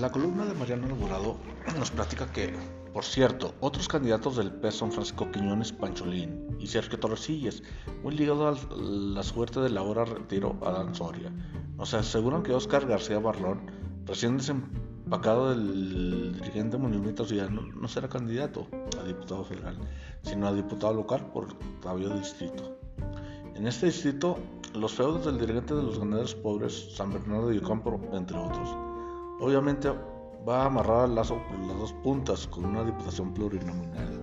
la columna de Mariano Alborado nos platica que, por cierto, otros candidatos del PES son Francisco Quiñones Pancholín y Sergio Torresillas, muy ligados a la suerte del ahora retiro Adán Soria. Nos aseguran que Oscar García Barlón, recién desempacado del dirigente Movimiento Ciudadano, no será candidato a diputado federal, sino a diputado local por Fabio Distrito. En este distrito, los feudos del dirigente de los ganaderos pobres, San Bernardo de Ocampo, entre otros. Obviamente va a amarrar el lazo por las dos puntas con una diputación plurinominal.